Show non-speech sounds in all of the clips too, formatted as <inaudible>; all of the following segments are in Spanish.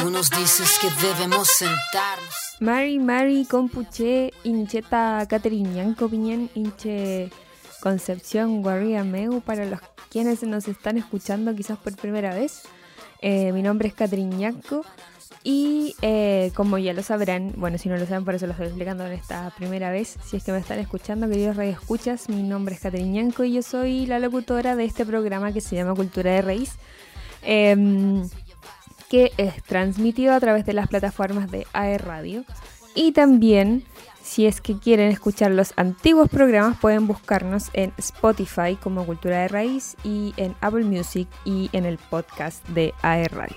Tú nos dices que debemos sentarnos. Mari, Mari, Compuche, Incheta, Piñén, Inche, Concepción, Meu, para los quienes nos están escuchando quizás por primera vez. Eh, mi nombre es Cateriñanco y eh, como ya lo sabrán, bueno, si no lo saben, por eso lo estoy explicando en esta primera vez. Si es que me están escuchando, queridos escuchas mi nombre es Cateriñanco y yo soy la locutora de este programa que se llama Cultura de Raíz. Em, que es transmitido a través de las plataformas de AE Radio. Y también, si es que quieren escuchar los antiguos programas, pueden buscarnos en Spotify como Cultura de Raíz y en Apple Music y en el podcast de AE Radio.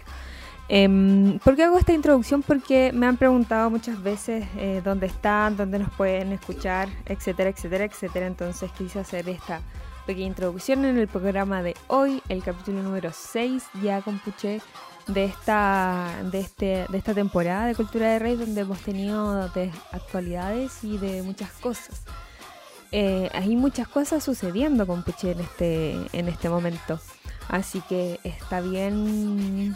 Eh, ¿Por qué hago esta introducción? Porque me han preguntado muchas veces eh, dónde están, dónde nos pueden escuchar, etcétera, etcétera, etcétera. Entonces quise hacer esta pequeña introducción en el programa de hoy, el capítulo número 6, ya con Puché de esta, de, este, de esta temporada de Cultura de Rey, donde hemos tenido de actualidades y de muchas cosas. Eh, hay muchas cosas sucediendo con Puché en este, en este momento. Así que está bien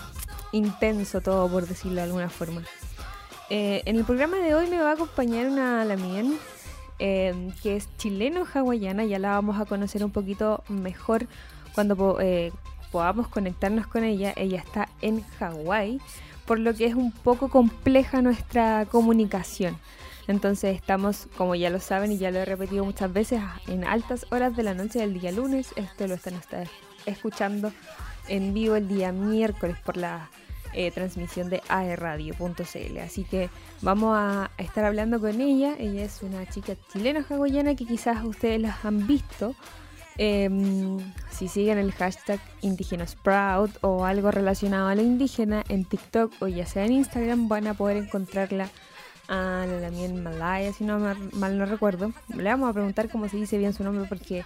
intenso todo, por decirlo de alguna forma. Eh, en el programa de hoy me va a acompañar una Lamien, eh, que es chileno-hawaiana, ya la vamos a conocer un poquito mejor cuando eh, podamos conectarnos con ella. Ella está en Hawái, por lo que es un poco compleja nuestra comunicación. Entonces estamos, como ya lo saben y ya lo he repetido muchas veces, en altas horas de la noche del día lunes. Esto lo están escuchando en vivo el día miércoles por la eh, transmisión de aerradio.cl. Así que vamos a estar hablando con ella. Ella es una chica chilena hawaiana que quizás ustedes las han visto Em, si siguen el hashtag Sprout o algo relacionado a lo indígena en TikTok o ya sea en Instagram, van a poder encontrarla a la Lamien Malaya, si no mal no recuerdo. Le vamos a preguntar cómo se dice bien su nombre porque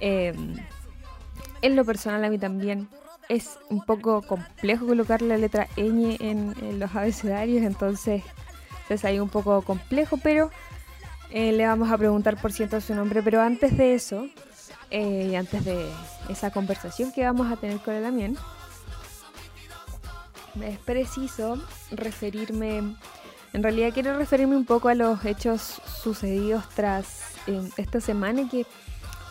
em, en lo personal a mí también es un poco complejo colocar la letra ñ en, los abecedarios, entonces es ahí un poco complejo, pero eh, le vamos a preguntar por cierto su nombre. Pero antes de eso, eh, antes de esa conversación que vamos a tener con el Amien, es preciso referirme, en realidad quiero referirme un poco a los hechos sucedidos tras eh, esta semana que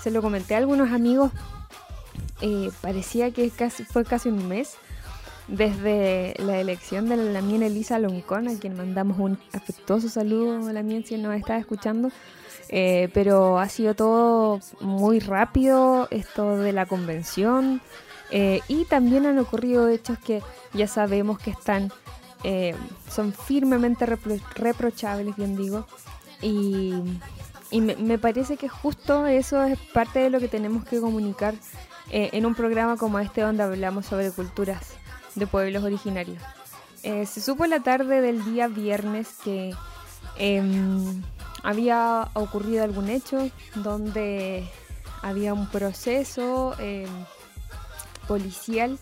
se lo comenté a algunos amigos, eh, parecía que casi, fue casi un mes desde la elección de la Lamien Elisa Loncón, a quien mandamos un afectuoso saludo a la Lamien si nos está escuchando. Eh, pero ha sido todo muy rápido, esto de la convención. Eh, y también han ocurrido hechos que ya sabemos que están, eh, son firmemente reprochables, bien digo. Y, me, parece que justo eso es parte de lo que tenemos que comunicar en un programa como este donde hablamos sobre culturas de pueblos originarios. se supo la tarde del día viernes que em, había ocurrido algún hecho donde había un proceso em, policial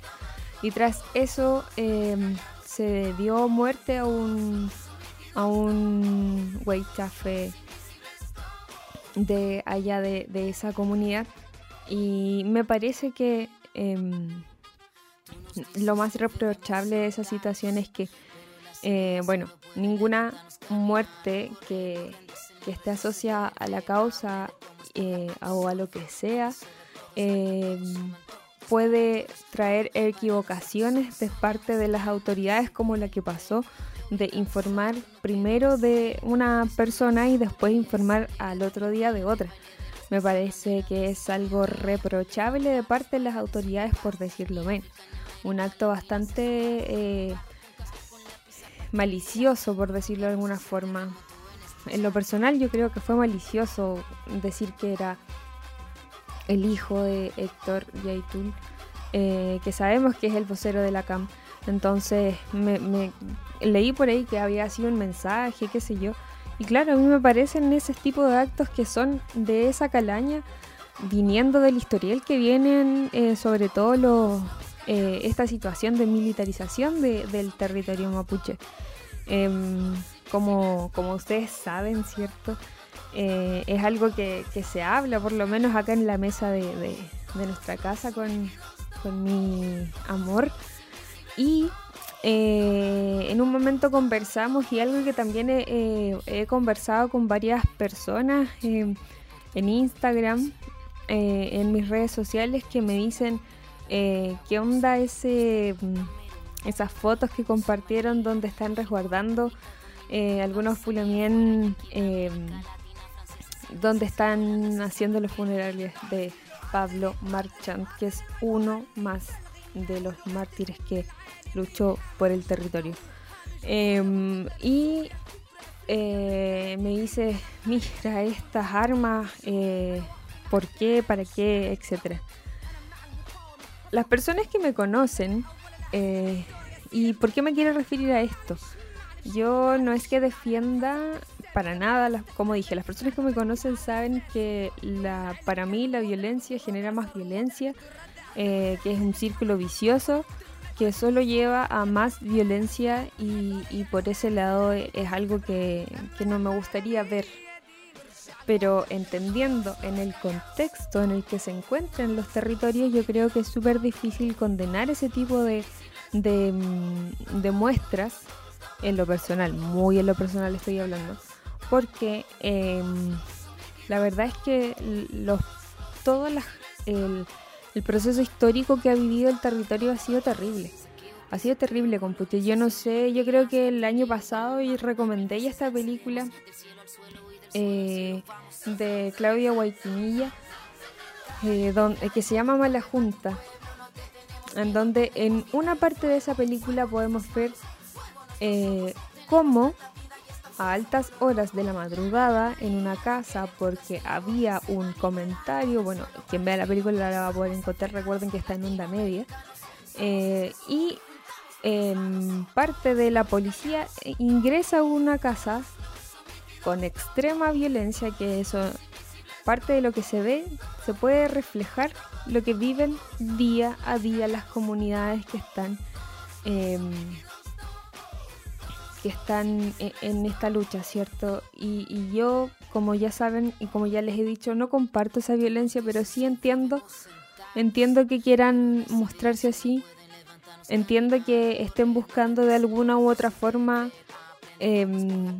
y tras eso em, se dio muerte a un a un de allá de, esa comunidad y me parece que lo más reprochable de esa situación es que eh, bueno ninguna muerte que que esté asociada a la causa eh, o a lo que sea, em, puede traer equivocaciones de parte de las autoridades como la que pasó de informar primero de una persona y después informar al otro día de otra. Me parece que es algo reprochable de parte de las autoridades por decirlo menos. Un acto bastante eh, malicioso por decirlo de alguna forma en lo personal yo creo que fue malicioso decir que era el hijo de Héctor Yaitul, eh, que sabemos que es el vocero de la CAM. Entonces me, leí por ahí que había sido un mensaje, qué sé yo. Y claro, a mí me parecen ese tipo de actos que son de esa calaña, viniendo del historial que vienen eh, sobre todo eh, esta situación de militarización del territorio mapuche. Em, como, como ustedes saben, ¿cierto? Eh, es algo que, se habla, por lo menos acá en la mesa de, nuestra casa con, mi amor. Y eh, en un momento conversamos y algo que también he, conversado con varias personas en Instagram, en mis redes sociales, que me dicen qué onda ese, mm, esas fotos que compartieron donde están resguardando algunos fulamien donde están haciendo los funerales de Pablo Marchand, que es uno más de los mártires que luchó por el territorio. Em, y eh, me dice, mira estas armas, eh, ¿por qué? ¿Para qué? Etcétera. Las personas que me conocen, eh, ¿y por qué me quiero referir a esto? Yo no es que defienda para nada, como dije, las personas que me conocen saben que la, para mí la violencia genera más violencia, eh, que es un círculo vicioso que solo lleva a más violencia y, por ese lado es algo que, no me gustaría ver. Pero entendiendo en el contexto en el que se encuentran los territorios, yo creo que es súper difícil condenar ese tipo de, de, mm, muestras en lo personal, muy en lo personal estoy hablando, porque em, la verdad es que los, todo el, el, proceso histórico que ha vivido el territorio ha sido terrible. Ha sido terrible, compute. Yo no sé, yo creo que el año pasado y recomendé ya esta película eh, de Claudia Guayquinilla, eh, donde, que se llama Mala Junta, en donde en una parte de esa película podemos ver eh, cómo a altas horas de la madrugada en una casa porque había un comentario, bueno, quien vea la película la va a poder encontrar, recuerden que está en onda media, eh, y parte de la policía ingresa a una casa con extrema violencia, que eso, parte de lo que se ve, se puede reflejar lo que viven día a día las comunidades que están em, que están e, en esta lucha, ¿cierto? Y, yo, como ya saben y como ya les he dicho, no comparto esa violencia, pero sí entiendo, entiendo que quieran mostrarse así, entiendo que estén buscando de alguna u otra forma em,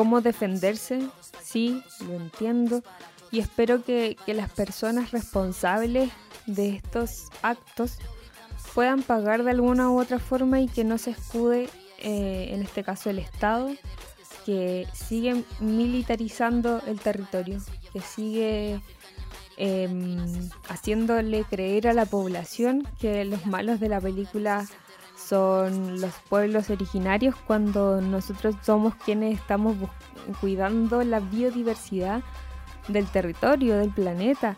cómo defenderse, sí, lo entiendo, y espero que, que las personas responsables de estos actos puedan pagar de alguna u otra forma y que no se escude eh, en este caso el Estado, que sigue militarizando el territorio, que sigue em, haciéndole creer a la población que los malos de la película son los pueblos originarios cuando nosotros somos quienes estamos cuidando la biodiversidad del territorio, del planeta.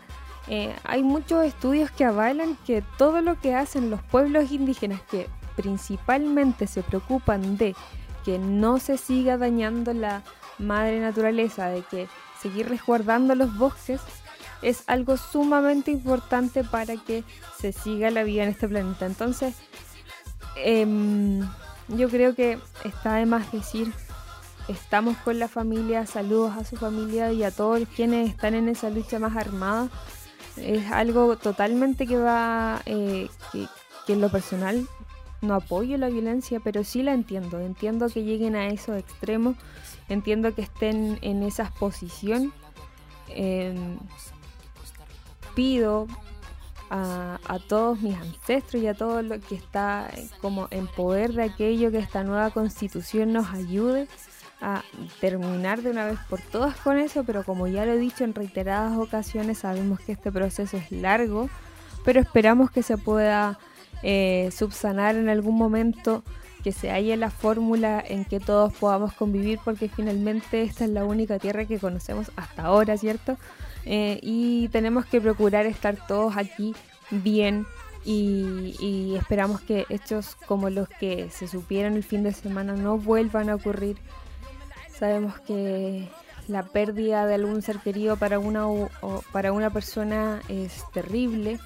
Eh, hay muchos estudios que avalan que todo lo que hacen los pueblos indígenas, que principalmente se preocupan de que no se siga dañando la madre naturaleza, de que seguir resguardando los bosques es algo sumamente importante para que se siga la vida en este planeta. Entonces, em, yo creo que está de más decir, estamos con la familia, saludos a su familia y a todos quienes están en esa lucha más armada. Es algo totalmente que va, eh, que en lo personal no apoyo la violencia, pero sí la entiendo. Entiendo que lleguen a esos extremos, entiendo que estén en esa posición. Em, pido a, todos mis ancestros y a todo lo que está como en poder de aquello que esta nueva constitución nos ayude a terminar de una vez por todas con eso, pero como ya lo he dicho en reiteradas ocasiones, sabemos que este proceso es largo, pero esperamos que se pueda eh, subsanar en algún momento, que se haya la fórmula en que todos podamos convivir, porque finalmente esta es la única tierra que conocemos hasta ahora, ¿cierto? Eh, y tenemos que procurar estar todos aquí bien y, esperamos que hechos como los que se supieron el fin de semana no vuelvan a ocurrir. Sabemos que la pérdida de algún ser querido para una, o para una persona es terrible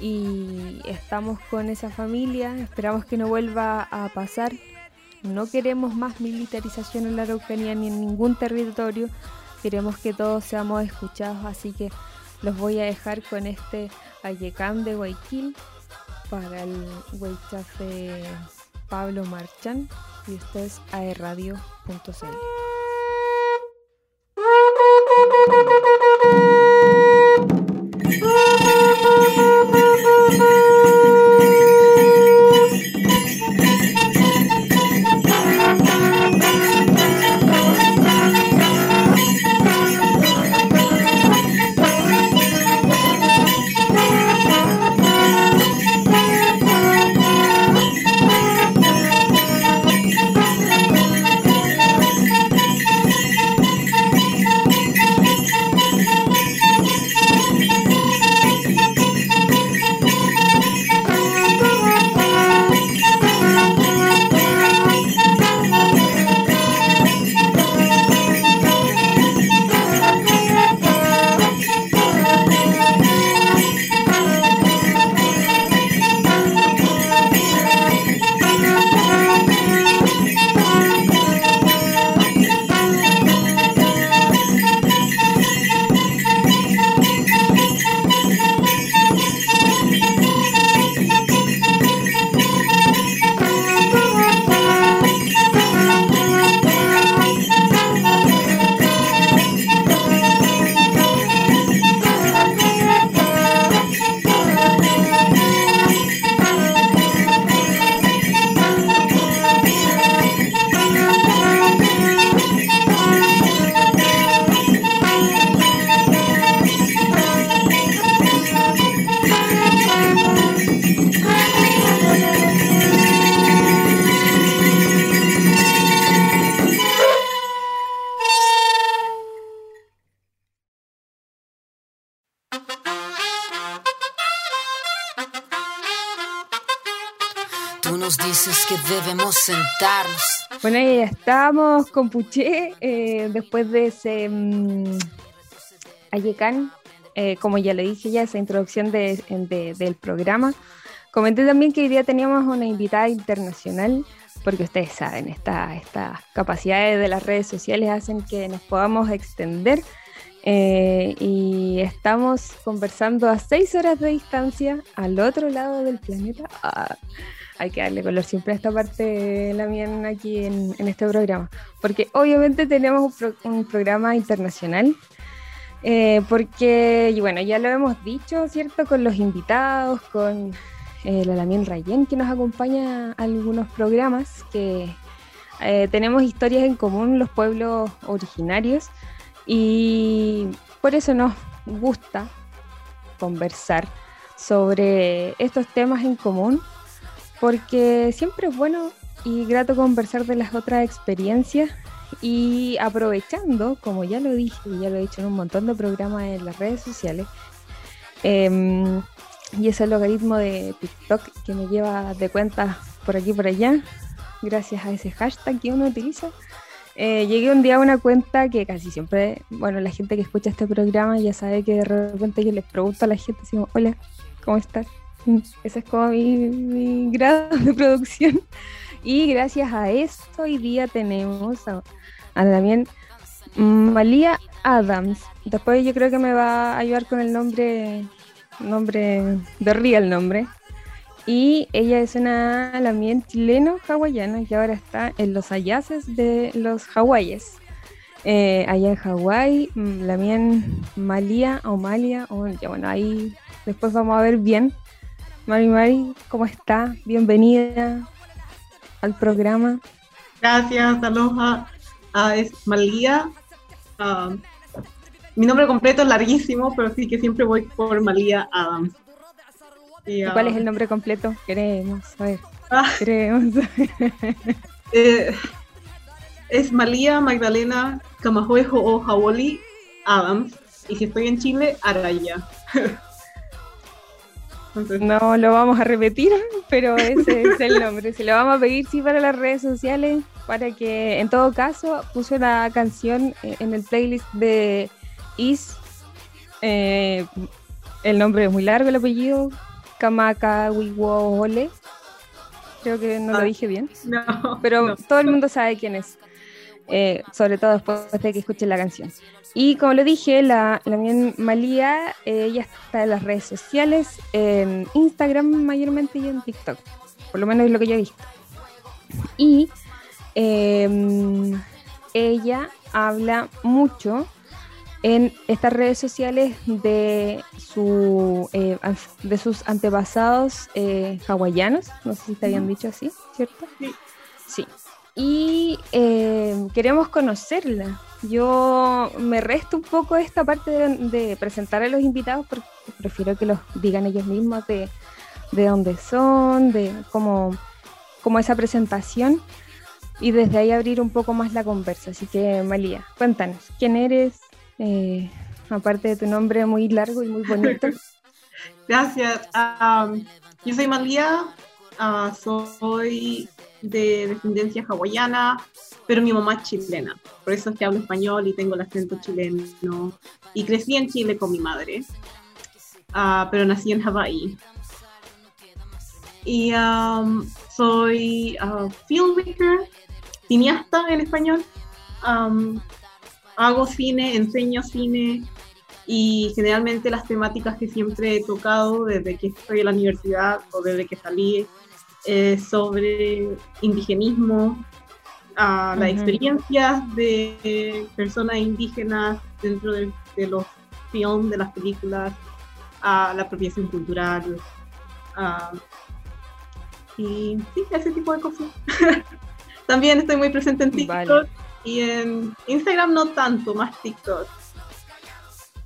y estamos con esa familia, esperamos que no vuelva a pasar. No queremos más militarización en la Araucanía ni en ningún territorio, queremos que todos seamos escuchados, así que los voy a dejar con este Ayecán de Guayaquil para el Huaychafe Pablo Marchan y esto es aerradio.cl. Bueno, ya estamos con Puché eh, después de ese um, como ya le dije ya, esa introducción de, del programa. Comenté también que hoy día teníamos una invitada internacional, porque ustedes saben, estas capacidades de las redes sociales hacen que nos podamos extender. Eh, y estamos conversando a seis horas de distancia al otro lado del planeta. Ah, hay que darle color siempre a esta parte la mía aquí en, este programa, porque obviamente tenemos un, programa internacional, eh, porque, y bueno, ya lo hemos dicho, ¿cierto? Con los invitados, con eh, la Lamien Rayen, que nos acompaña a algunos programas, que eh, tenemos historias en común los pueblos originarios, y por eso nos gusta conversar sobre estos temas en común porque siempre es bueno y grato conversar de las otras experiencias y aprovechando, como ya lo dije y ya lo he dicho en un montón de programas en las redes sociales, em, y ese logaritmo de TikTok que me lleva de cuenta por aquí y por allá, gracias a ese hashtag que uno utiliza, eh, llegué un día a una cuenta que casi siempre, bueno, la gente que escucha este programa ya sabe que de repente yo les pregunto a la gente, así hola, ¿cómo estás? <laughs> Ese es como mi, grado de producción. Y gracias a esto hoy día tenemos a, también Malía Adams. Después yo creo que me va a ayudar con el nombre, nombre de real nombre. Y ella es una lamien chileno-hawaiana que ahora está en los hayaces de los hawaies. Eh, allá en Hawái, lamien Malía o Malia, o, ya bueno, ahí después vamos a ver bien Mari Mari, ¿cómo está? Bienvenida al programa. Gracias, aloha. Ah, es Malía. Ah, mi nombre completo es larguísimo, pero sí que siempre voy por Malía Adams. Y, ¿Cuál es ah, el nombre completo? Queremos saber. Queremos <laughs> eh, es Malía Magdalena Camajuejo o Hawoli Adams. Y si estoy en Chile, Araya. <laughs> No lo vamos a repetir, pero ese es el <laughs> nombre. Se lo vamos a pedir, sí, para las redes sociales, para que, en todo caso, puse una canción en el playlist de Is. Eh, el nombre es muy largo, el apellido. Kamaka Wiwole. Creo que no lo ah, dije bien. No, pero todo el mundo sabe quién es. Eh, sobre todo después de que escuchen la canción. Y como lo dije, la, la Malía, eh, ella está en las redes sociales, en Instagram mayormente y en TikTok. Por lo menos es lo que yo he visto. Y em, ella habla mucho en estas redes sociales de, su, eh, de sus antepasados eh, hawaianos, no sé si te habían dicho así, ¿cierto? Sí. Sí. Y em, queremos conocerla. Yo me resto un poco esta parte de, de presentar a los invitados porque prefiero que los digan ellos mismos de, de dónde son, de cómo, cómo esa presentación y desde ahí abrir un poco más la conversa. Así que, Malía, cuéntanos, ¿quién eres? Eh, aparte de tu nombre muy largo y muy bonito. <laughs> Gracias. Um, yo soy Malía, uh, soy de descendencia hawaiana, pero mi mamá es chilena. Por eso es que hablo español y tengo el acento chileno. Y crecí en Chile con mi madre, uh, pero nací en Hawái. Y um, soy uh, filmmaker, cineasta en español. Um, hago cine, enseño cine y generalmente las temáticas que siempre he tocado desde que estoy en la universidad o desde que salí eh, sobre indigenismo, uh, las experiencias de personas indígenas dentro de, de los films, de las películas, a la apropiación cultural. Y sí, ese tipo de cosas. <laughs> También estoy muy presente en TikTok vale. y en Instagram no tanto, más TikTok.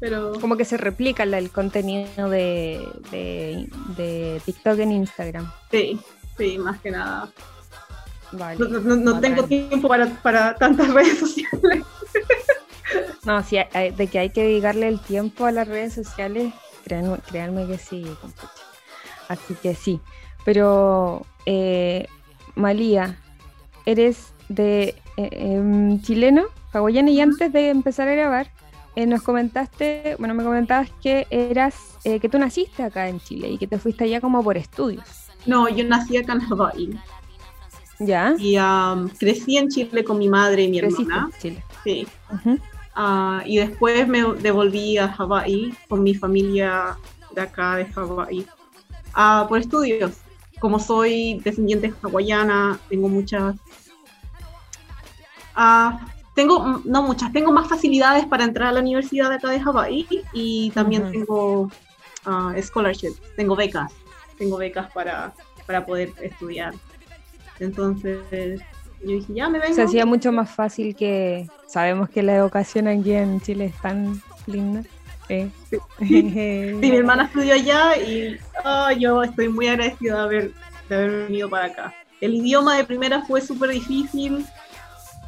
Pero... Como que se replica el contenido de, de, de TikTok en Instagram. Sí, sí, más que nada. Vale, no, no, no tengo tiempo para, para tantas <laughs> redes sociales. No, sí, de que hay que dedicarle el tiempo a las redes sociales, créanme, créanme que sí, Así que sí. Pero, eh, Malía, eres de eh, eh, chileno, hawaiano, y antes de empezar a grabar, eh, nos comentaste, bueno, me comentabas que eras, eh, que tú naciste acá en Chile y que te fuiste allá como por estudios. No, yo nací acá en Hawái. ¿Ya? Y um, crecí en Chile con mi madre y mi hermana. en Chile. Sí. Uh -huh. uh, y después me devolví a Hawái con mi familia de acá de Hawái uh, por estudios. Como soy descendiente hawaiana, tengo muchas Uh, tengo, no muchas, tengo más facilidades para entrar a la universidad de acá de Hawái y también uh -huh. tengo uh, scholarships, tengo becas, tengo becas para, para poder estudiar. Entonces, yo dije, ya me vengo. Se hacía mucho más fácil que sabemos que la educación aquí en Chile es tan linda. Sí. <laughs> <laughs> sí, mi hermana estudió allá y oh, yo estoy muy agradecida de haber, de haber venido para acá. El idioma de primera fue súper difícil,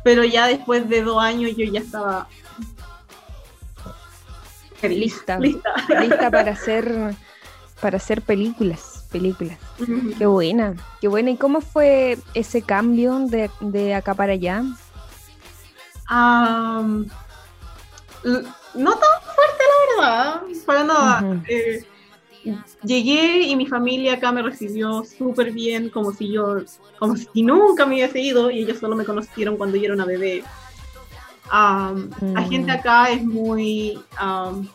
pero ya después de dos años yo ya estaba lista, lista, lista para <laughs> hacer para hacer películas, películas. Uh -huh. Qué buena, qué buena. ¿Y cómo fue ese cambio de, de acá para allá? Um, no tan fuerte, la verdad, para nada. Uh -huh. eh, llegué y mi familia acá me recibió súper bien, como si yo, como si nunca me hubiese ido y ellos solo me conocieron cuando yo era una bebé. Um, mm. La gente acá es muy, um,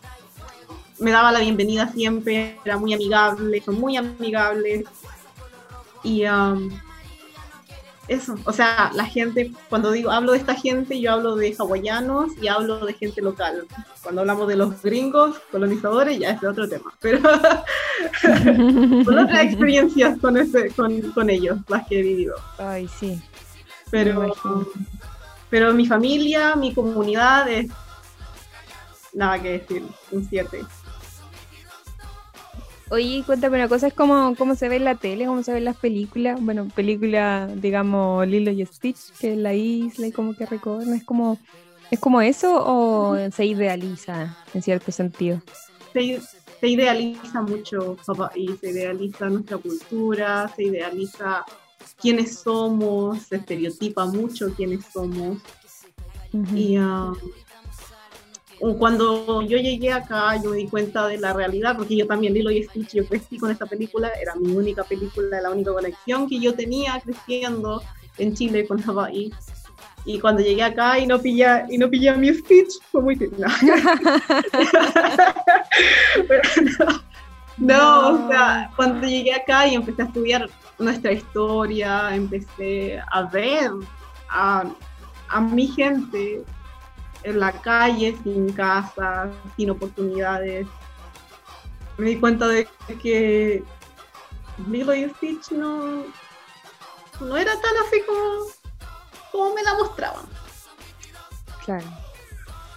me daba la bienvenida siempre, era muy amigable, son muy amigables y um, eso, o sea, la gente, cuando digo, hablo de esta gente, yo hablo de hawaianos y hablo de gente local. Cuando hablamos de los gringos, colonizadores, ya es de otro tema, pero <laughs> con otras experiencias con, ese, con, con, ellos, las que he vivido. Ay, sí. Pero, pero mi familia, mi comunidad es nada que decir, un 7. Oye, cuéntame una cosa, es como cómo se ve en la tele, cómo se ven las películas, bueno, película, digamos, Lilo y Stitch, que es la isla y como que recorren, es como, ¿es como eso o se idealiza en cierto sentido? Se, se idealiza mucho y se idealiza nuestra cultura, se idealiza quiénes somos, se estereotipa mucho quiénes somos. Uh -huh. Y uh, cuando yo llegué acá, yo me di cuenta de la realidad, porque yo también Lilo y Stitch, yo crecí con esta película, era mi única película, la única conexión que yo tenía creciendo en Chile con Hawaii. Y cuando llegué acá y no pillé, y no pillé a mi Stitch, fue muy no. <laughs> no. No, o sea, cuando llegué acá y empecé a estudiar nuestra historia, empecé a ver a, a mi gente en la calle, sin casa, sin oportunidades. Me di cuenta de que Lilo y Stitch no, no era tan así como, como me la mostraban. Claro.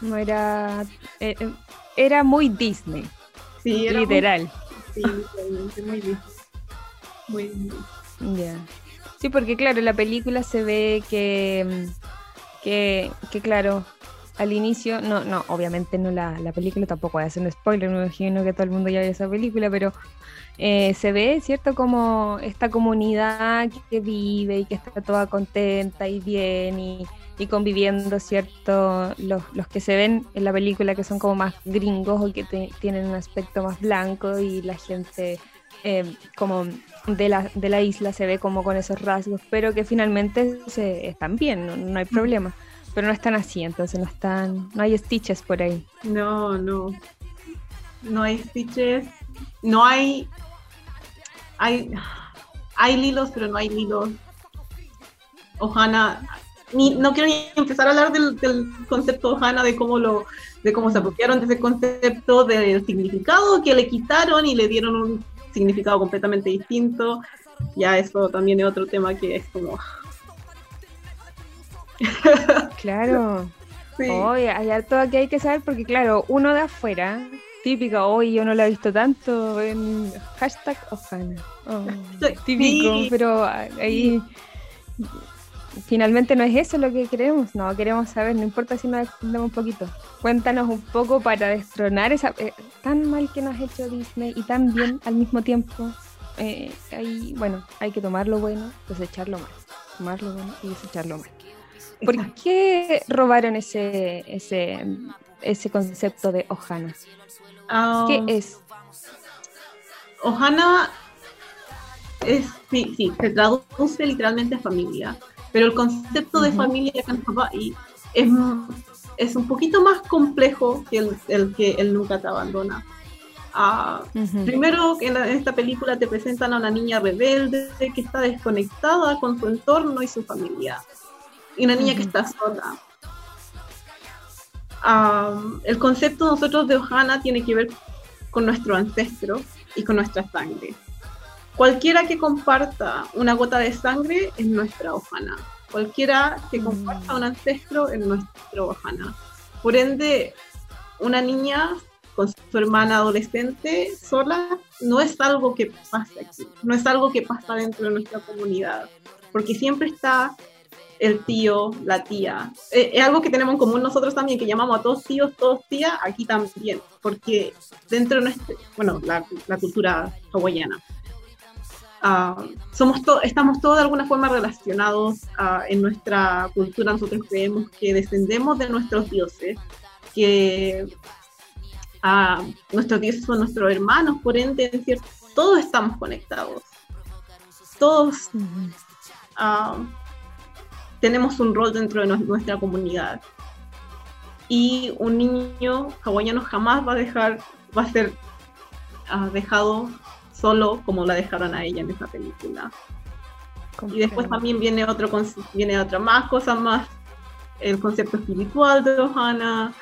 No era. eh, eh, era muy Disney, Sí, era literal. Muy, sí, literalmente, muy Disney. Muy Disney. Sí, porque claro, en la película se ve que, que, que claro, al inicio, no, no, obviamente no la, la película, tampoco voy a hacer un spoiler, me imagino que todo el mundo ya vio esa película, pero eh, se ve, ¿cierto? Como esta comunidad que vive y que está toda contenta y bien y, y conviviendo, ¿cierto? Los, los que se ven en la película que son como más gringos o que te- tienen un aspecto más blanco y la gente eh, como de la, de la isla se ve como con esos rasgos, pero que finalmente se, están bien, no, no hay problema. Pero no están así, entonces no están, no hay stitches por ahí. No, no. No hay stitches. No hay. Hay. Hay lilos, pero no hay lilos. Ohana. Ni, no quiero ni empezar a hablar del, concepto Ohana, de cómo lo, de cómo se apropiaron de ese concepto, del significado que le quitaron y le dieron un significado completamente distinto. Ya eso también es otro tema que es como. Claro. sí. Oye, hay harto que hay que saber porque, claro, uno de afuera, típica, hoy yo no la he visto tanto en hashtag Ojana. Oh, típico, Sí. pero ahí finalmente no es eso lo que queremos, no, queremos saber, no importa si nos extendemos un poquito. Cuéntanos un poco para destronar esa eh, tan mal que nos ha hecho Disney y tan bien al mismo tiempo. Eh, ahí, bueno, hay que tomar lo bueno, desechar lo malo. Tomar lo bueno y desechar lo malo. ¿Por Exacto. qué robaron ese, ese, ese concepto de Ohana? Ah, ¿Qué es? Ohana es, sí, sí, se traduce literalmente a familia, pero el concepto de Ujú. familia acá en Hawái es, es un poquito más complejo que el, el que él nunca te abandona. Ah, primero, en, la- en esta película te presentan a una niña rebelde que está desconectada con su entorno y su familia. Y una niña que está sola. Am, el concepto nosotros de Ohana tiene que ver con nuestro ancestro y con nuestra sangre. Cualquiera que comparta una gota de sangre es nuestra Ohana. Cualquiera que Mm. comparta un ancestro es nuestro Ohana. Por ende, una niña con su hermana adolescente sola no es algo que pasa aquí, no es algo que pasa dentro de nuestra comunidad, porque siempre está el tío, la tía. Eh, es algo que tenemos en común nosotros también, que llamamos a todos tíos, todos tías, aquí también, porque dentro de nuestra, bueno, la, la cultura hawaiana, ah, somos to- estamos todos de alguna forma relacionados ah, en nuestra cultura, nosotros creemos que descendemos de nuestros dioses, que ah, nuestros dioses son nuestros hermanos, por ende, en cierto, todos estamos conectados. Todos tenemos un rol dentro de nu- nuestra comunidad. Y un niño hawaiano jamás va a dejar, va a ser ah, dejado solo como la dejaron a ella en esa película. Y después también viene otro viene otra más cosas más, el concepto espiritual de Ohana,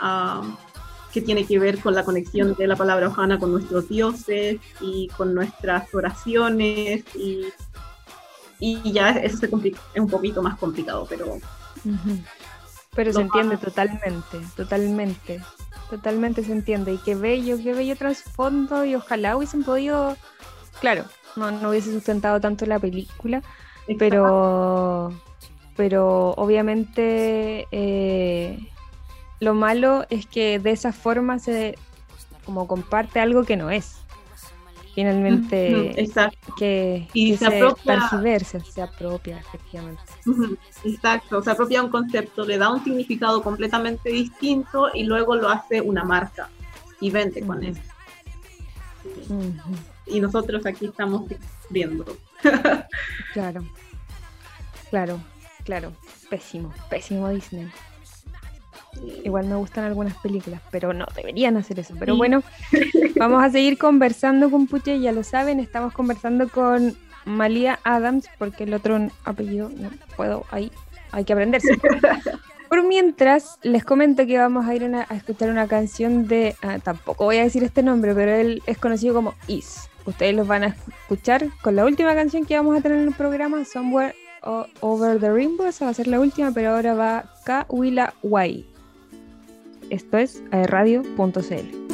ah, que tiene que ver con la conexión de la palabra Ohana con nuestros dioses y con nuestras oraciones y, y ya eso se complica, es un poquito más complicado, pero. Pero se entiende más- totalmente, totalmente, totalmente se entiende. Y qué bello, qué bello trasfondo y ojalá hubiesen podido, claro, no, no hubiese sustentado tanto la película, pero, pero obviamente eh, lo malo es que de esa forma se como comparte algo que no es. Finalmente, exacto, que, Y que se se, apropia- se apropia, efectivamente. exacto, se apropia un concepto, le da un significado completamente distinto y luego lo hace una marca y vende con eso. Y nosotros aquí estamos viendo. Claro, claro, claro. Pésimo, pésimo Disney. Igual me gustan algunas películas, pero no deberían hacer eso. Pero bueno, vamos a seguir conversando con Puche, ya lo saben, estamos conversando con Malia Adams, porque el otro apellido no puedo, ahí hay que aprenderse. <laughs> Por mientras, les comento que vamos a ir a, escuchar una canción de. Ah, tampoco voy a decir este nombre, pero él es conocido como Is. Ustedes los van a escuchar con la última canción que vamos a tener en el programa, Somewhere Over the Rainbow. Esa va a ser la última, pero ahora va Kawila Wai. Esto es aerradio.cl.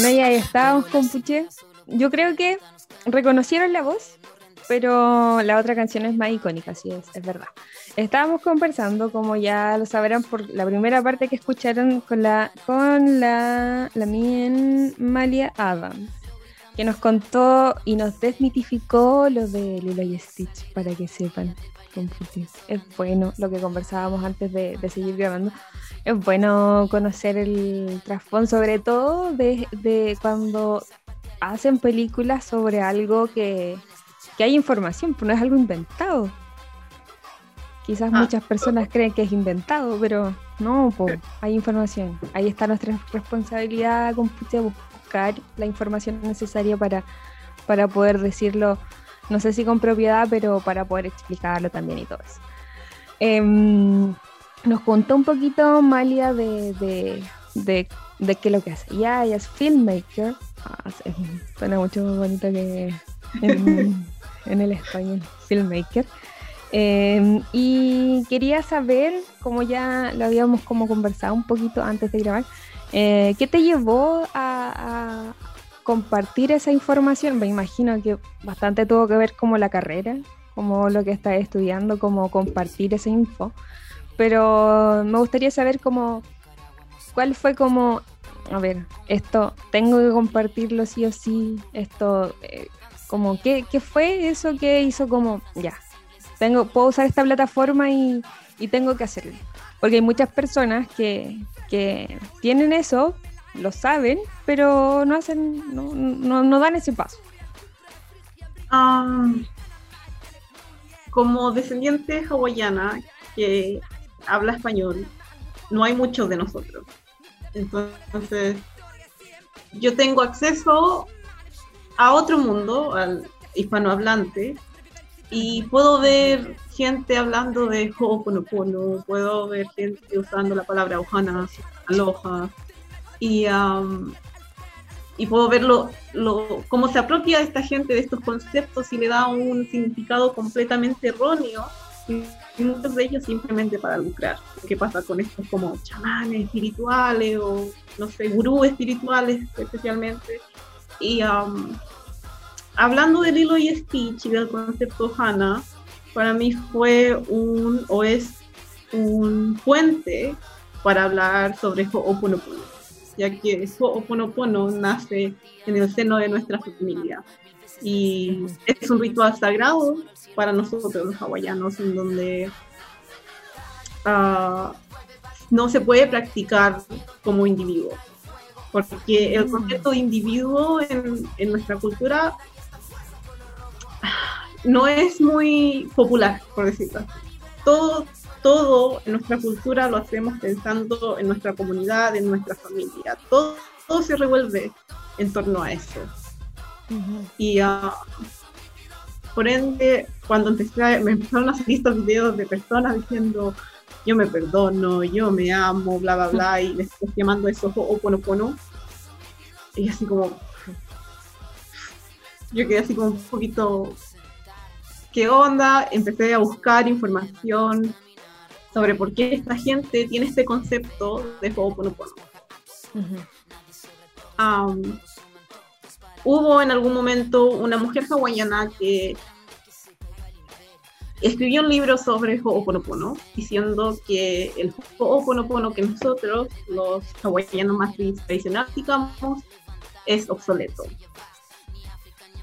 No, ya estábamos con Puché. Yo creo que reconocieron la voz, pero la otra canción es más icónica, sí, es, es verdad. Estábamos conversando, como ya lo sabrán, por la primera parte que escucharon con la con la, la mien Malia Adams, que nos contó y nos desmitificó lo de Lilo y Stitch, para que sepan. Es bueno lo que conversábamos antes de, de seguir grabando es bueno conocer el trasfondo, sobre todo de, cuando hacen películas sobre algo que, hay información, pero no es algo inventado. Quizás ah. muchas personas creen que es inventado, pero no, hay información. Ahí está nuestra responsabilidad con buscar la información necesaria para, para poder decirlo, no sé si con propiedad, pero para poder explicarlo también y todo eso. Em, nos contó un poquito Malia de, de, de, de qué es lo que hace. Ya, ella es filmmaker. Ah, suena mucho más bonito que <laughs> en, el español, filmmaker. Em, y quería saber, como ya lo habíamos como conversado un poquito antes de grabar, eh, ¿qué te llevó a, compartir esa información? Me imagino que bastante tuvo que ver como la carrera, como lo que estás estudiando, como compartir esa info. Pero me gustaría saber cómo, cuál fue como, a ver, esto tengo que compartirlo sí o sí, esto, eh, como, ¿qué, ¿qué fue eso que hizo como, ya, tengo, puedo usar esta plataforma y, tengo que hacerlo. Porque hay muchas personas que, tienen eso, lo saben, pero no hacen, no, dan ese paso. Ah, como descendiente hawaiana que habla español, no hay muchos de nosotros. Entonces, yo tengo acceso a otro mundo, al hispanohablante, y puedo ver gente hablando de Ho'oponopono, puedo ver gente usando la palabra Ohana, Aloha, y, y puedo ver lo, cómo se apropia esta gente de estos conceptos y le da un significado completamente erróneo, y, muchos de ellos simplemente para lucrar. ¿Qué pasa con estos como chamanes espirituales o, no sé, gurús espirituales especialmente? Y hablando del hilo y Stitch y del concepto HANA, para mí fue un o es un puente para hablar sobre Ho'oponopono, ya que Ho'oponopono nace en el seno de nuestra familia y es un ritual sagrado para nosotros los hawaianos en donde ah, no se puede practicar como individuo porque el concepto de individuo en, en nuestra cultura no es muy popular, por decirlo Todo, todo en nuestra cultura lo hacemos pensando en nuestra comunidad, en nuestra familia. Todo, todo se revuelve en torno a eso. Y uh, por ende, cuando empecé, me empezaron a salir estos videos de personas diciendo yo me perdono, yo me amo, bla, bla, bla, y les estoy llamando eso Ho'oponopono. Y así como, yo quedé así como un poquito qué onda, empecé a buscar información sobre por qué esta gente tiene este concepto de Ho'oponopono. Um, hubo en algún momento una mujer hawaiana que escribió un libro sobre Ho'oponopono, diciendo que el Ho'oponopono que nosotros, los hawaianos más tradicionales, digamos, es obsoleto.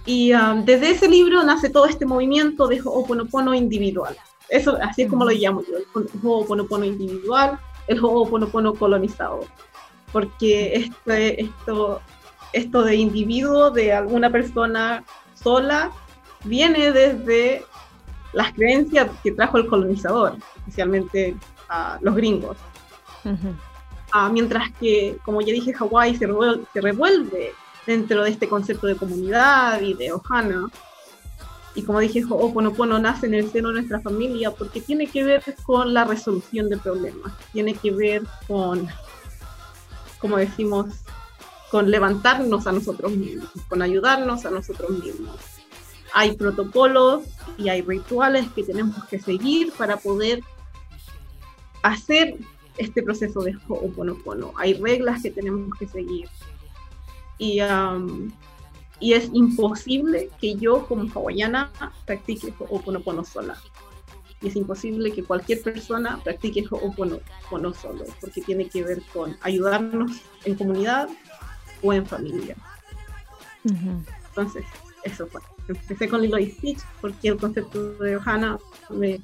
Y um, desde ese libro nace todo este movimiento de Ho'oponopono individual. Eso, así es como lo llamo yo, el Ho'oponopono individual, el Ho'oponopono colonizado. Porque este, esto, esto de individuo, de alguna persona sola, viene desde las creencias que trajo el colonizador, especialmente a los gringos. Ah, mientras que, como ya dije, Hawái se, se revuelve dentro de este concepto de comunidad y de Ohana. Y como dije, Ho'oponopono nace en el seno de nuestra familia porque tiene que ver con la resolución de problemas, tiene que ver con, como decimos, con levantarnos a nosotros mismos, con ayudarnos a nosotros mismos. Hay protocolos y hay rituales que tenemos que seguir para poder hacer este proceso de Ho'oponopono. Hay reglas que tenemos que seguir y, y es imposible que yo como hawaiana practique Ho'oponopono sola. Y es imposible que cualquier persona practique Ho'oponopono solo, porque tiene que ver con ayudarnos en comunidad o en familia. Entonces, eso fue. Empecé con Lilo y Stitch porque el concepto de Ohana me,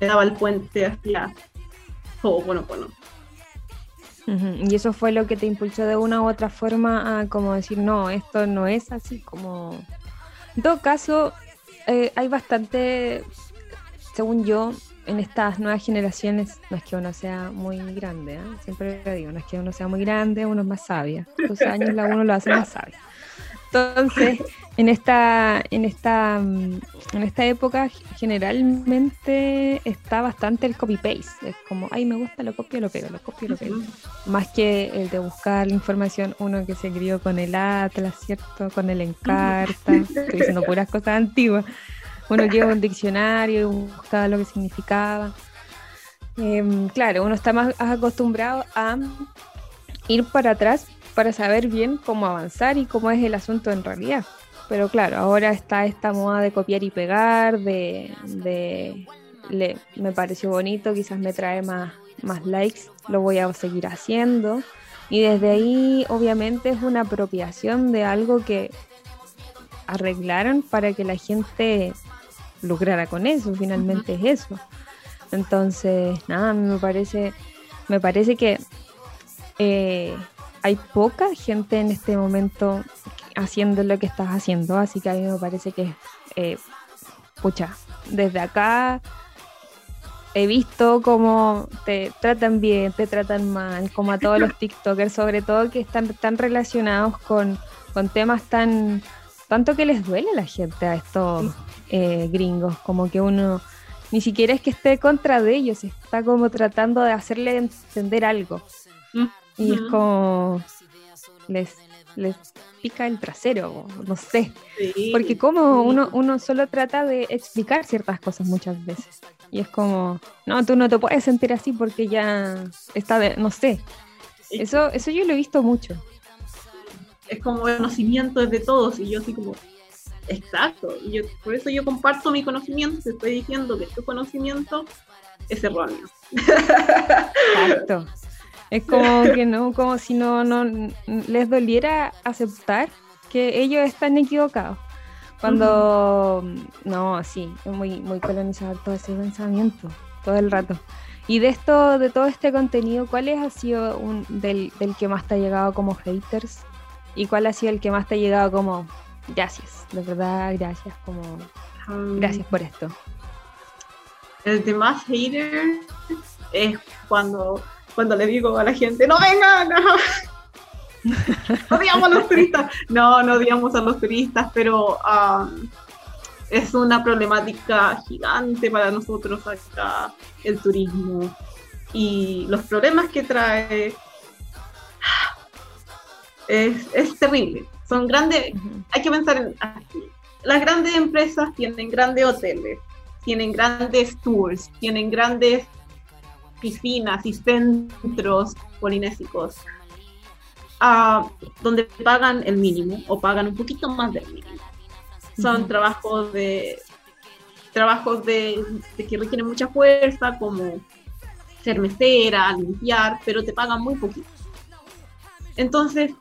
me daba el puente hacia Ho'oponopono. Y eso fue lo que te impulsó de una u otra forma a como decir, no, esto no es así como... En todo caso, eh, hay bastante, según yo, en estas nuevas generaciones, no es que uno sea muy grande, ¿eh? siempre lo digo, no es que uno sea muy grande, uno es más sabia. Los años la uno lo hace más sabia. Entonces, en esta, en esta, mm, en esta época generalmente está bastante el copy-paste. Es como, ay, me gusta, lo copio, lo pego, lo copio, lo pego. Más que el de buscar la información, uno que se crió con el Atlas, ¿cierto? Con el Encarta, estoy diciendo puras cosas antiguas. uno lleva un diccionario y buscaba lo que significaba. Em, claro, uno está más acostumbrado a ir para atrás para saber bien cómo avanzar y cómo es el asunto en realidad. Pero claro, ahora está esta moda de copiar y pegar, de, me pareció bonito, quizás me trae más, más likes, lo voy a seguir haciendo. Y desde ahí obviamente es una apropiación de algo que arreglaron para que la gente lucrara con eso, finalmente es eso. Entonces, nada, me parece, me parece que eh, hay poca gente en este momento haciendo lo que estás haciendo, así que a mí me parece que, eh, pucha, desde acá he visto cómo te tratan bien, te tratan mal, como a todos los TikTokers, sobre todo que están tan relacionados con, con temas tan, tanto que les duele a la gente, a estos eh, gringos, como que uno ni siquiera es que esté contra de ellos, está como tratando de hacerle entender algo. Y es como les, les pica el trasero, no sé. Porque como uno, uno solo trata de explicar ciertas cosas muchas veces. Y es como, no, tú no te puedes sentir así porque ya está de, no sé. Eso, eso yo lo he visto mucho. Es como el conocimiento es de todos y yo así como, exacto. Y yo, por eso yo comparto mi conocimiento, estoy diciendo que tu conocimiento es erróneo. Exacto. <laughs> Es como <laughs> que no, como si no, no les doliera aceptar que ellos están equivocados. Cuando no, sí, es muy, muy colonizador todo ese pensamiento, todo el rato. Y de esto, de todo este contenido, ¿cuál ha sido un, del, del que más te ha llegado como haters? ¿Y cuál ha sido el que más te ha llegado como gracias? De verdad, gracias, como gracias por esto. El de más haters es cuando cuando le digo a la gente, no vengan, no. <laughs> odiamos a los turistas. No, no odiamos a los turistas, pero um, es una problemática gigante para nosotros acá el turismo y los problemas que trae <sighs> es, terrible. Son grandes, hay que pensar en Las grandes empresas tienen grandes hoteles, tienen grandes tours, tienen grandes piscinas y centros polinésicos uh, donde pagan el mínimo o pagan un poquito más del mínimo. Son trabajos de trabajos de, que requieren mucha fuerza, como ser mesera, limpiar, pero te pagan muy poquito. Entonces,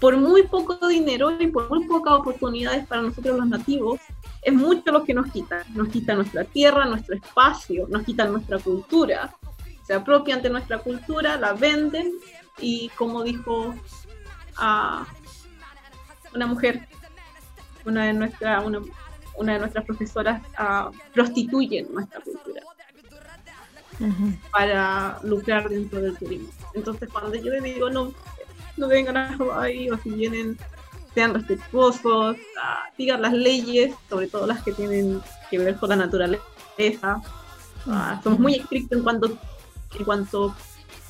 por muy poco dinero y por muy pocas oportunidades para nosotros los nativos, es mucho lo que nos quitan. Nos quitan nuestra tierra, nuestro espacio, nos quitan nuestra cultura, se apropian de nuestra cultura, la venden y como dijo a una mujer, una de, nuestra, una, de nuestras profesoras, prostituyen nuestra cultura para lucrar dentro del turismo. Entonces cuando yo les digo no, no vengan a Hawaii o si vienen sean respetuosos, sigan las leyes, sobre todo las que tienen que ver con la naturaleza. somos muy estrictos en cuanto en cuanto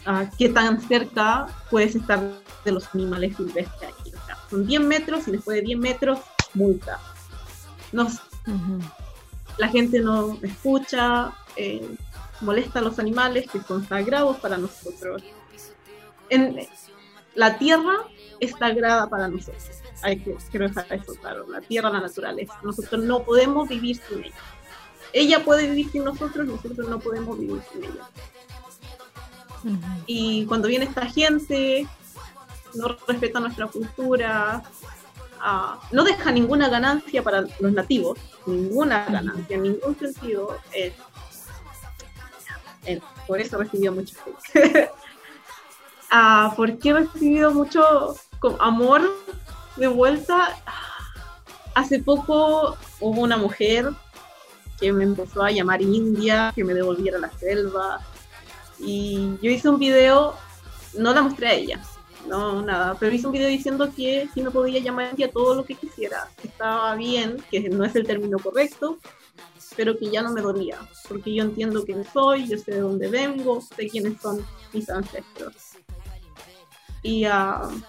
a qué tan cerca puedes estar de los animales silvestres aquí. son 10 metros y después de 10 metros, multa. Nos, La gente no escucha, eh, molesta a los animales que son sagrados para nosotros. En, la tierra es sagrada para nosotros. Hay que quiero dejar eso claro. La tierra, la naturaleza. Nosotros no podemos vivir sin ella. Ella puede vivir sin nosotros, nosotros no podemos vivir sin ella. Y cuando viene esta gente, no respeta nuestra cultura, ah, no deja ninguna ganancia para los nativos, ninguna ganancia, en ningún sentido. Eh, por eso recibió mucho <laughs> ah, ¿Por qué he recibido mucho amor de vuelta? Hace poco hubo una mujer que me empezó a llamar India, que me devolviera a la selva, y yo hice un video, no la mostré a ella, no nada, pero hice un video diciendo que sí me podía llamar a todo lo que quisiera, estaba bien, que no es el término correcto, pero que ya no me dolía, porque yo entiendo quién soy, yo sé de dónde vengo, sé quiénes son mis ancestros. Y uh,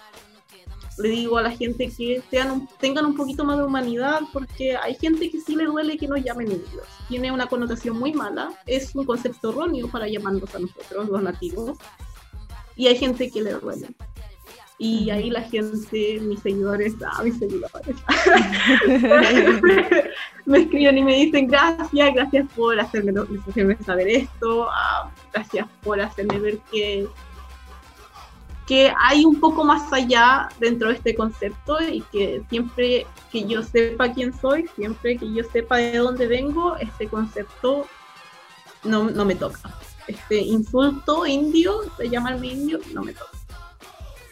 le digo a la gente que sean tengan un poquito más de humanidad, porque hay gente que sí le duele que nos llamen indios. Tiene una connotación muy mala, es un concepto erróneo para llamarnos a nosotros, los nativos, y hay gente que le duele. Y ahí la gente, mis seguidores, ah, mis seguidores, <laughs> <laughs> me escriben y me dicen gracias, gracias por hacerme, hacerme saber esto, ah, gracias por hacerme ver que que hay un poco más allá dentro de este concepto y que siempre que yo sepa quién soy, siempre que yo sepa de dónde vengo, este concepto no, no me toca. Este insulto indio, de llamarme indio, no me toca.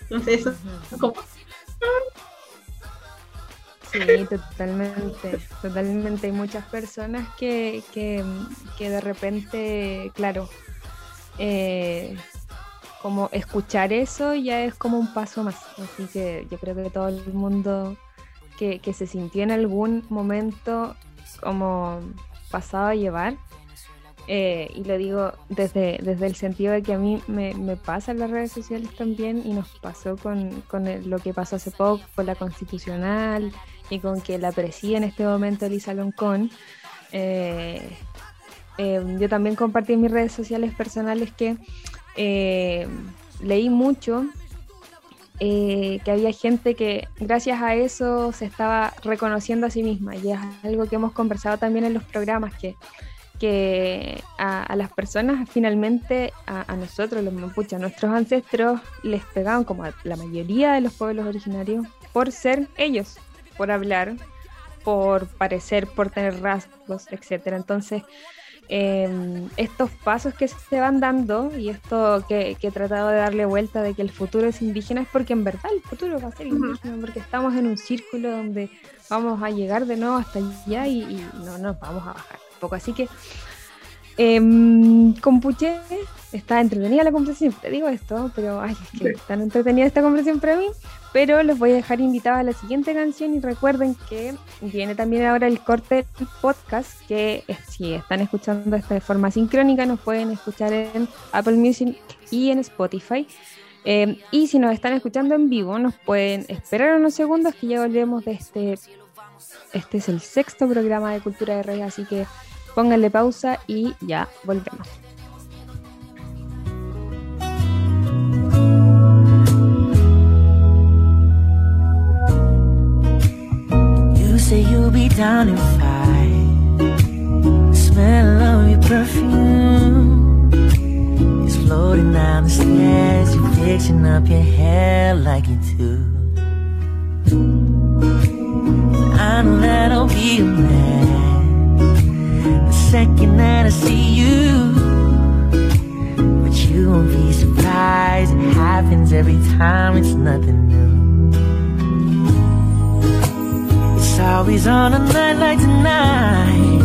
Entonces eso es como... Sí, totalmente, totalmente. Hay muchas personas que, que, que de repente, claro, eh, como escuchar eso ya es como un paso más. Así que yo creo que todo el mundo que, se sintió en algún momento como pasado a llevar, eh, y lo digo desde, desde el sentido de que a mí me, pasa en las redes sociales también y nos pasó con, lo que pasó hace poco con la constitucional y con que la preside en este momento Elisa Loncón. Eh, eh, yo también compartí en mis redes sociales personales que eh, leí mucho eh, que había gente que gracias a eso se estaba reconociendo a sí misma y es algo que hemos conversado también en los programas que, que a, las personas finalmente, a, nosotros los mapuches, a nuestros ancestros, les pegaban como a la mayoría de los pueblos originarios por ser ellos, por hablar, por parecer, por tener rasgos, etcétera. Entonces, Em, estos pasos que se van dando y esto que, he tratado de darle vuelta de que el futuro es indígena es porque en verdad el futuro va a ser indígena, porque estamos en un círculo donde vamos a llegar de nuevo hasta allá y, no nos vamos a bajar tampoco. Así que eh, Compuche está entretenida la conversación, te digo esto, pero ay, es que tan entretenida esta conversación para mí. Pero los voy a dejar invitados a la siguiente canción y recuerden que viene también ahora el corte podcast que si están escuchando esta de forma sincrónica nos pueden escuchar en Apple Music y en Spotify. Eh, y si nos están escuchando en vivo nos pueden esperar unos segundos que ya volvemos de este... Este es el sexto programa de Cultura de Reyes, así que pónganle pausa y ya volvemos. Down in five. The smell of your perfume is floating down the stairs. You're fixing up your hair like you do. I know that I'll be a man the second that I see you. But you won't be surprised. It happens every time. It's nothing new. Always on a night like tonight.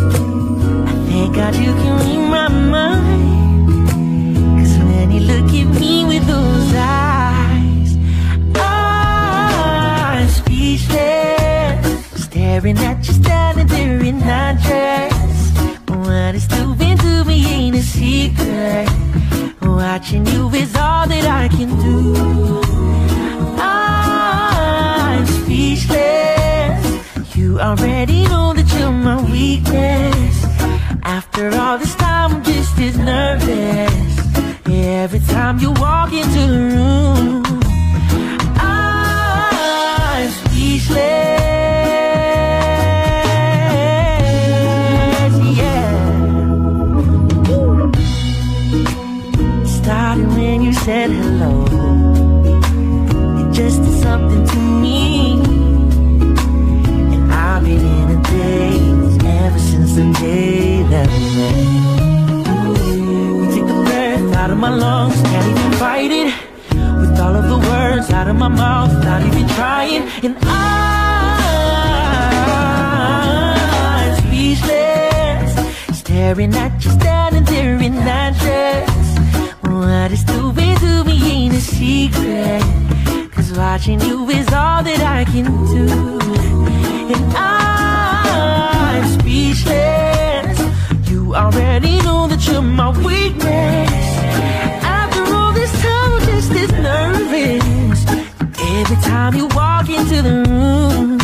I thank God you can read my mind. Cause when you look at me with those eyes I'm speechless. Staring at you standing there in that dress. What it's doing to me ain't a secret. Watching you is all that I can do. I'm you already know that you're my weakness. After all this time I'm just as nervous. Every time you walk into the room out of my mouth, not even trying. And I'm speechless, staring at you standing there in that dress. What it's doing to me ain't a secret. Cause watching you is all that I can do. Time, you walk into the room,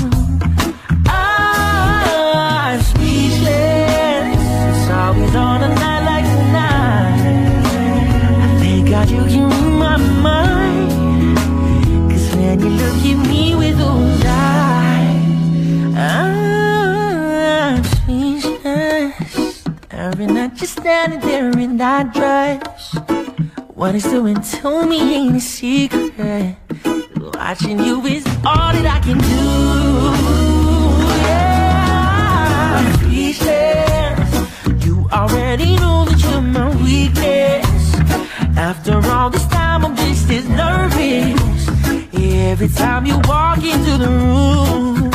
I'm speechless. It's always on a night like tonight. Thank God you my mind. Cause when you look at me with those eyes, I'm speechless. Standing there in that dress. What it's doing to me ain't a secret. Watching you is all that I can do. Yeah, I'm. You already know that you're my weakness. After all this time, I'm just as nervous. Every time you walk into the room.